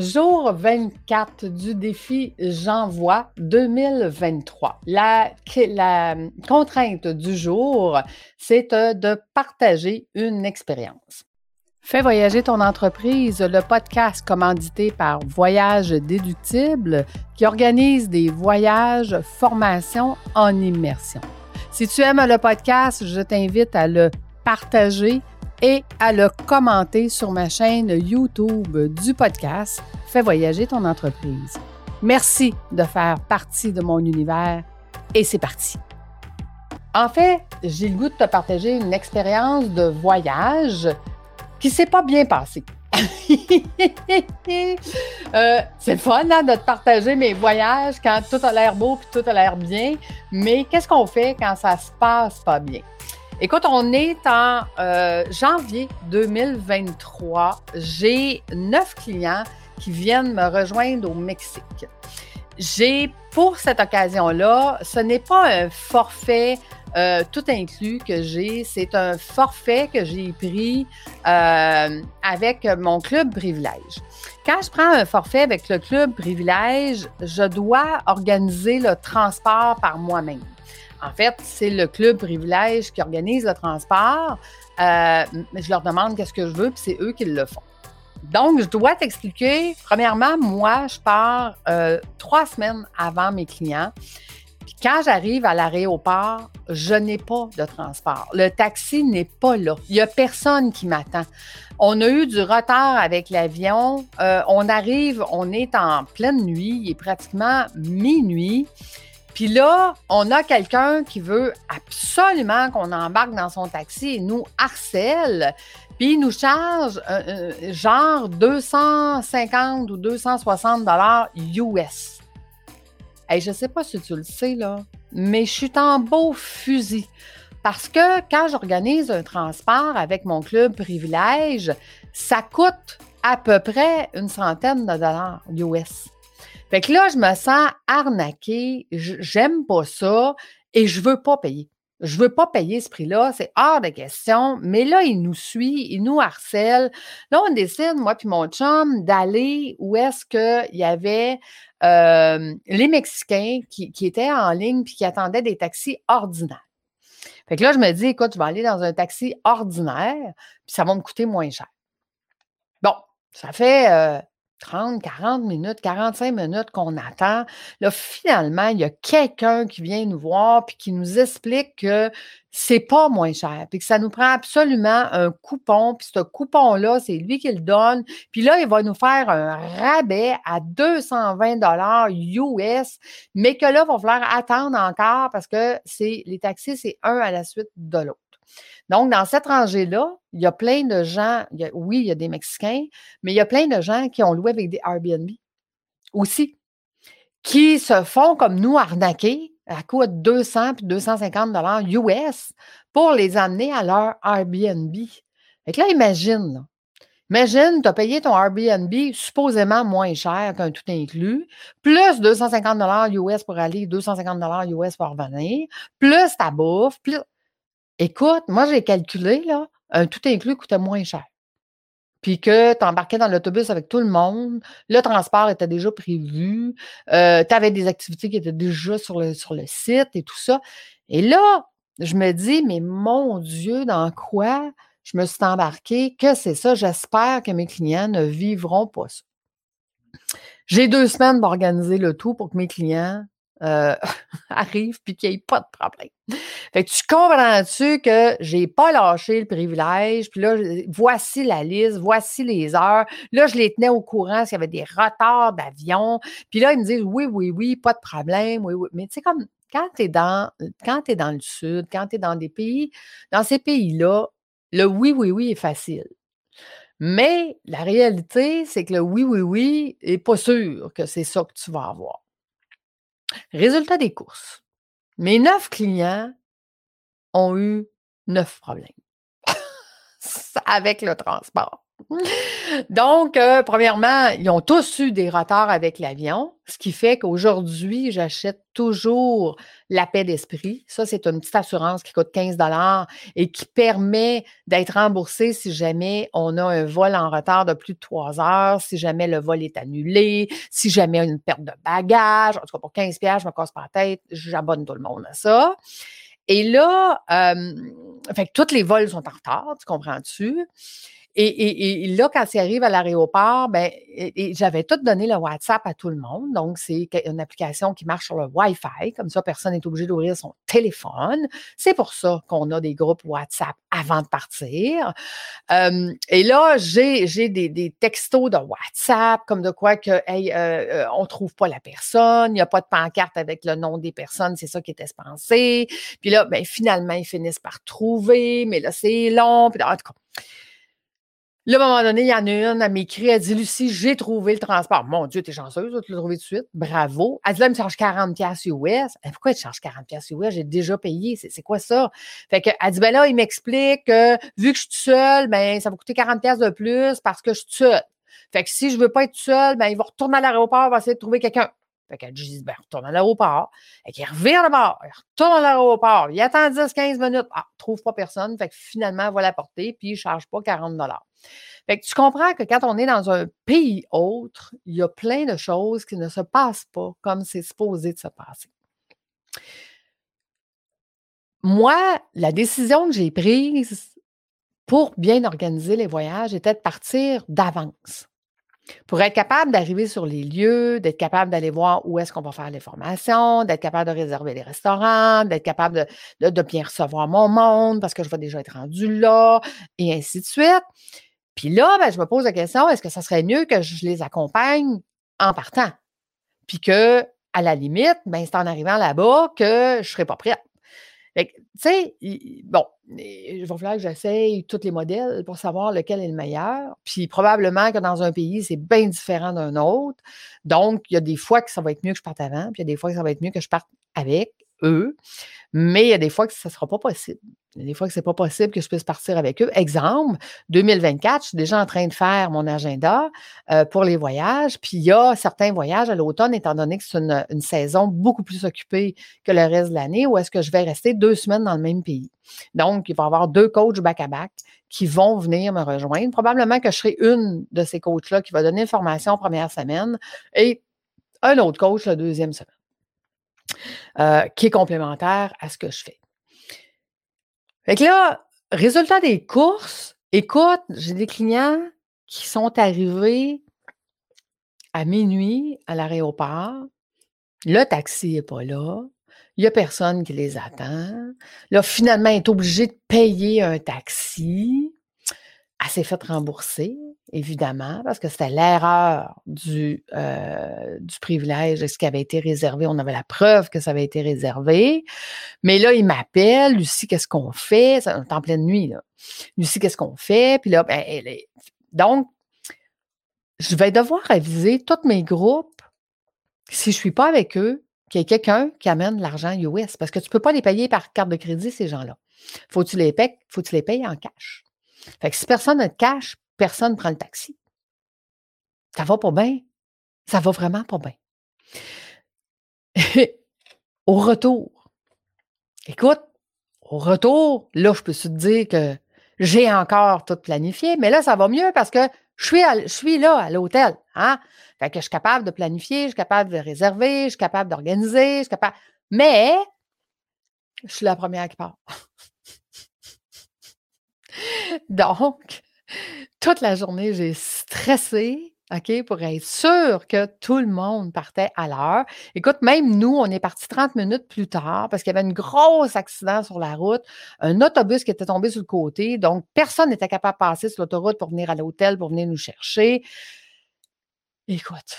Jour 24 du défi J'envoie 2023. La, la contrainte du jour, c'est euh, de partager une expérience. Fais voyager ton entreprise, le podcast commandité par Voyage Déductible qui organise des voyages, formations en immersion. Si tu aimes le podcast, je t'invite à le partager et à le commenter sur ma chaîne YouTube du podcast Fais voyager ton entreprise. Merci de faire partie de mon univers et c'est parti. En fait, j'ai le goût de te partager une expérience de voyage qui s'est pas bien passée. Euh, c'est fun hein, de te partager mes voyages quand tout a l'air beau et tout a l'air bien, mais qu'est-ce qu'on fait quand ça se passe pas bien? Écoute, on est en euh, janvier 2023. J'ai neuf clients qui viennent me rejoindre au Mexique. J'ai, pour cette occasion-là, ce n'est pas un forfait euh, tout inclus que j'ai, c'est un forfait que j'ai pris euh, avec mon club privilège. Quand je prends un forfait avec le club privilège, je dois organiser le transport par moi-même. En fait, c'est le club privilège qui organise le transport. Euh, je leur demande qu'est-ce que je veux, puis c'est eux qui le font. Donc, je dois t'expliquer. Premièrement, moi, je pars euh, trois semaines avant mes clients. Puis quand j'arrive à l'aéroport, je n'ai pas de transport. Le taxi n'est pas là. Il n'y a personne qui m'attend. On a eu du retard avec l'avion. Euh, on arrive, on est en pleine nuit, il est pratiquement minuit. Puis là, on a quelqu'un qui veut absolument qu'on embarque dans son taxi et nous harcèle. Puis il nous charge euh, euh, genre 250 ou 260 dollars US. Je ne sais pas si tu le sais, là, mais je suis en beau fusil. Parce que quand j'organise un transport avec mon club privilège, ça coûte à peu près une centaine de dollars US. Fait que là, je me sens arnaquée, j'aime pas ça et je veux pas payer. Je veux pas payer ce prix-là, c'est hors de question. Mais là, il nous suit, il nous harcèle. Là, on décide, moi puis mon chum, d'aller où est-ce qu'il y avait euh, les Mexicains qui, étaient en ligne puis qui attendaient des taxis ordinaires. Fait que là, je me dis, écoute, je vais aller dans un taxi ordinaire, puis ça va me coûter moins cher. Bon, ça fait euh, 30, 40 minutes, 45 minutes qu'on attend. Là, finalement, il y a quelqu'un qui vient nous voir puis qui nous explique que c'est pas moins cher, puis que ça nous prend absolument un coupon, puis ce coupon-là, c'est lui qui le donne. Puis là, il va nous faire un rabais à 220 dollars US, mais que là, il va falloir attendre encore parce que c'est les taxis, c'est un à la suite de l'autre. Donc, dans cette rangée-là, il y a plein de gens, oui, il y a des Mexicains, mais il y a plein de gens qui ont loué avec des Airbnb aussi, qui se font comme nous arnaquer à coût de 200 puis 250 dollars US pour les amener à leur Airbnb. Fait que là, imagine, Imagine, tu as payé ton Airbnb supposément moins cher qu'un tout inclus, plus 250 US pour aller, 250 US pour revenir, plus ta bouffe, plus. Écoute, moi, j'ai calculé, là, un tout inclus coûtait moins cher. Puis que tu embarquais dans l'autobus avec tout le monde, le transport était déjà prévu, euh, tu avais des activités qui étaient déjà sur le, sur le site et tout ça. Et là, je me dis, mais mon Dieu, dans quoi je me suis embarqué? Que c'est ça? J'espère que mes clients ne vivront pas ça. J'ai deux semaines pour organiser le tout pour que mes clients euh, arrive puis qu'il n'y ait pas de problème. Fait que tu comprends-tu que j'ai pas lâché le privilège, puis là, voici la liste, voici les heures. Là, je les tenais au courant s'il y avait des retards d'avion. Puis là, ils me disent oui, oui, oui, pas de problème, oui, oui. Mais tu sais, comme quand tu dans es dans le sud, quand tu es dans des pays, dans ces pays-là, le oui, oui, oui est facile. Mais la réalité, c'est que le oui, oui, oui n'est pas sûr que c'est ça que tu vas avoir. Résultat des courses. Mes neuf clients ont eu neuf problèmes avec le transport. Donc, euh, premièrement, ils ont tous eu des retards avec l'avion, ce qui fait qu'aujourd'hui, j'achète toujours la paix d'esprit. Ça, c'est une petite assurance qui coûte 15 et qui permet d'être remboursé si jamais on a un vol en retard de plus de trois heures, si jamais le vol est annulé, si jamais une perte de bagage. En tout cas, pour 15 je me casse pas la tête, j'abonne tout le monde à ça. Et là, euh, fait que tous les vols sont en retard, tu comprends-tu? Et, là, quand il arrive à l'aéroport, ben, j'avais tout donné le WhatsApp à tout le monde. Donc, c'est une application qui marche sur le Wi-Fi. Comme ça, personne n'est obligé d'ouvrir son téléphone. C'est pour ça qu'on a des groupes WhatsApp avant de partir. et là, j'ai des, textos de WhatsApp, comme de quoi que, hey, euh, euh, trouve pas la personne, il n'y a pas de pancarte avec le nom des personnes, c'est ça qui était pensé. Puis là, ben, finalement, ils finissent par trouver, mais là, c'est long. Puis, en tout cas, Là, à un moment donné, il y en a une, elle m'écrit, elle dit Lucie, j'ai trouvé le transport. Mon Dieu, t'es chanceuse, tu l'as trouvé tout de suite. Bravo. Elle dit là, elle me charge 40$ US. pourquoi elle te charge 40$ US? J'ai déjà payé. C'est quoi ça? Fait que, elle dit, ben là, il m'explique que vu que je suis seule, ben, ça va coûter 40$ de plus parce que je suis seule. Fait que si je veux pas être seule, ben, il va retourner à l'aéroport, va essayer de trouver quelqu'un. Fait qu'elle dit, ben, retourne à l'aéroport. Et qu'il revient à bord, il retourne à l'aéroport, il attend 10-15 minutes. Ah, trouve pas personne. Fait que finalement, elle va la porter, puis il ne charge pas 40 fait que tu comprends que quand on est dans un pays autre, il y a plein de choses qui ne se passent pas comme c'est supposé de se passer. Moi, la décision que j'ai prise pour bien organiser les voyages était de partir d'avance. Pour être capable d'arriver sur les lieux, d'être capable d'aller voir où est-ce qu'on va faire les formations, d'être capable de réserver les restaurants, d'être capable de, bien recevoir mon monde parce que je vais déjà être rendu là, et ainsi de suite. Puis là, ben, je me pose la question, est-ce que ça serait mieux que je les accompagne en partant? Puis que, à la limite, ben, c'est en arrivant là-bas que je ne serais pas prête. Tu sais, bon, il va falloir que j'essaye tous les modèles pour savoir lequel est le meilleur. Puis probablement que dans un pays, c'est bien différent d'un autre. Donc, il y a des fois que ça va être mieux que je parte avant, puis il y a des fois que ça va être mieux que je parte avec eux. Mais il y a des fois que ça ne sera pas possible. Il y a des fois que ce n'est pas possible que je puisse partir avec eux. Exemple, 2024, je suis déjà en train de faire mon agenda euh, pour les voyages. Puis il y a certains voyages à l'automne, étant donné que c'est une, saison beaucoup plus occupée que le reste de l'année, où est-ce que je vais rester deux semaines dans le même pays. Donc, il va y avoir deux coachs back-à-back qui vont venir me rejoindre. Probablement que je serai une de ces coachs-là qui va donner une formation première semaine et un autre coach la deuxième semaine. Euh, qui est complémentaire à ce que je fais. Fait que là, résultat des courses, écoute, j'ai des clients qui sont arrivés à minuit à l'aéroport. Le taxi n'est pas là. Il n'y a personne qui les attend. Là, finalement, est obligée de payer un taxi. Elle s'est fait rembourser évidemment, parce que c'était l'erreur du, euh, du privilège de ce qui avait été réservé. On avait la preuve que ça avait été réservé. Mais là, il m'appelle, Lucie, qu'est-ce qu'on fait? C'est en pleine nuit, là. Lucie, qu'est-ce qu'on fait? Puis là, ben, donc, je vais devoir aviser tous mes groupes, si je ne suis pas avec eux, qu'il y ait quelqu'un qui amène l'argent US, parce que tu ne peux pas les payer par carte de crédit, ces gens-là. Faut tu les faut que tu les payes en cash? Fait que si personne ne te cash, personne ne prend le taxi. Ça va pas bien. Ça va vraiment pas bien. au retour, écoute, au retour, là, je peux te dire que j'ai encore tout planifié, mais là, ça va mieux parce que je suis, je suis là à l'hôtel. Hein? Fait que je suis capable de planifier, je suis capable de réserver, je suis capable d'organiser, je suis capable. Mais je suis la première qui part. Donc, toute la journée, j'ai stressé, OK, pour être sûr que tout le monde partait à l'heure. Écoute, même nous, on est parti 30 minutes plus tard parce qu'il y avait un gros accident sur la route, un autobus qui était tombé sur le côté, donc personne n'était capable de passer sur l'autoroute pour venir à l'hôtel, pour venir nous chercher. Écoute,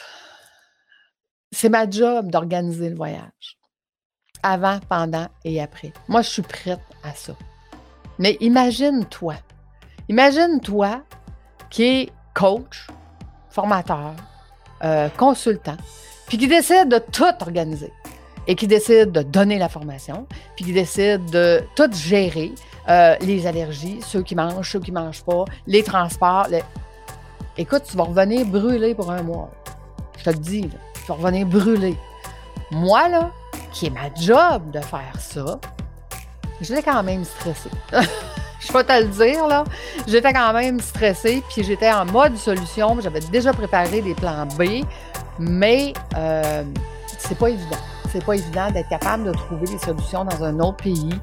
c'est ma job d'organiser le voyage. Avant, pendant et après. Moi, je suis prête à ça. Mais imagine-toi, Imagine-toi qui est coach, formateur, euh, consultant, puis qui décide de tout organiser et qui décide de donner la formation, puis qui décide de tout gérer, euh, les allergies, ceux qui mangent, ceux qui ne mangent pas, les transports. écoute, tu vas revenir brûler pour un mois. Je te le dis, tu vas revenir brûler. Moi, là, qui est ma job de faire ça, j'étais quand même stressée. je vais te le dire, là. J'étais quand même stressée, puis j'étais en mode solution. J'avais déjà préparé des plans B, mais euh, c'est pas évident. C'est pas évident d'être capable de trouver des solutions dans un autre pays.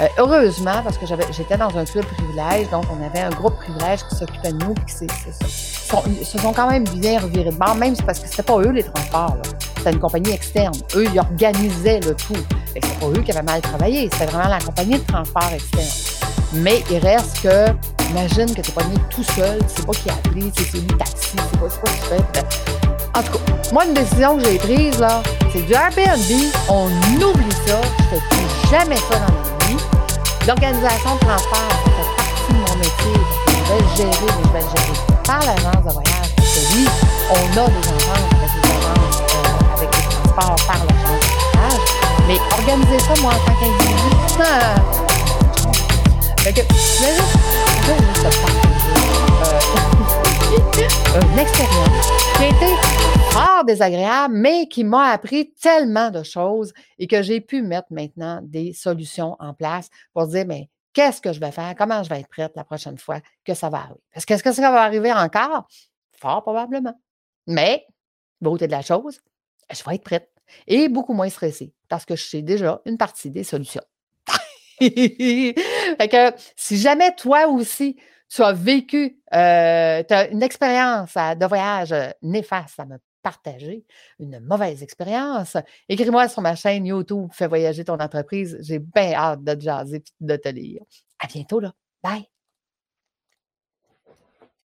Euh, heureusement, parce que j'étais dans un club privilège, donc on avait un groupe privilège qui s'occupait de nous, puis qui se sont quand même bien revirés de bord, même parce que c'était pas eux les transports. C'était une compagnie externe. Eux, ils organisaient le tout. C'est pas eux qui avaient mal travaillé, c'était vraiment la compagnie de transport externe. Mais il reste que, imagine que tu n'es pas venu tout seul, tu sais pas qui a appelé, tu sais le taxi, tu sais pas ce que tu fais. En tout cas, moi, une décision que j'ai prise, là, c'est du Airbnb, on oublie ça, je fais plus jamais ça dans ma vie. L'organisation de transport, ça fait partie de mon métier, je vais le gérer, mais je vais le gérer par l'agence de voyage. Parce que oui, on a des ententes par voyage, mais organiser ça, moi, en tant qu'individu, fait que, juste, euh, une expérience qui a été fort désagréable, mais qui m'a appris tellement de choses et que j'ai pu mettre maintenant des solutions en place pour dire, mais qu'est-ce que je vais faire? Comment je vais être prête la prochaine fois que ça va arriver? Parce qu'est-ce que ça va arriver encore? Fort probablement. Mais, beauté de la chose, je vais être prête et beaucoup moins stressée parce que je sais déjà une partie des solutions. fait que si jamais toi aussi, tu as vécu euh, une expérience de voyage euh, néfaste à me partager, une mauvaise expérience, écris-moi sur ma chaîne YouTube Fais voyager ton entreprise. J'ai bien hâte de te jaser et de te lire. À bientôt, là. Bye!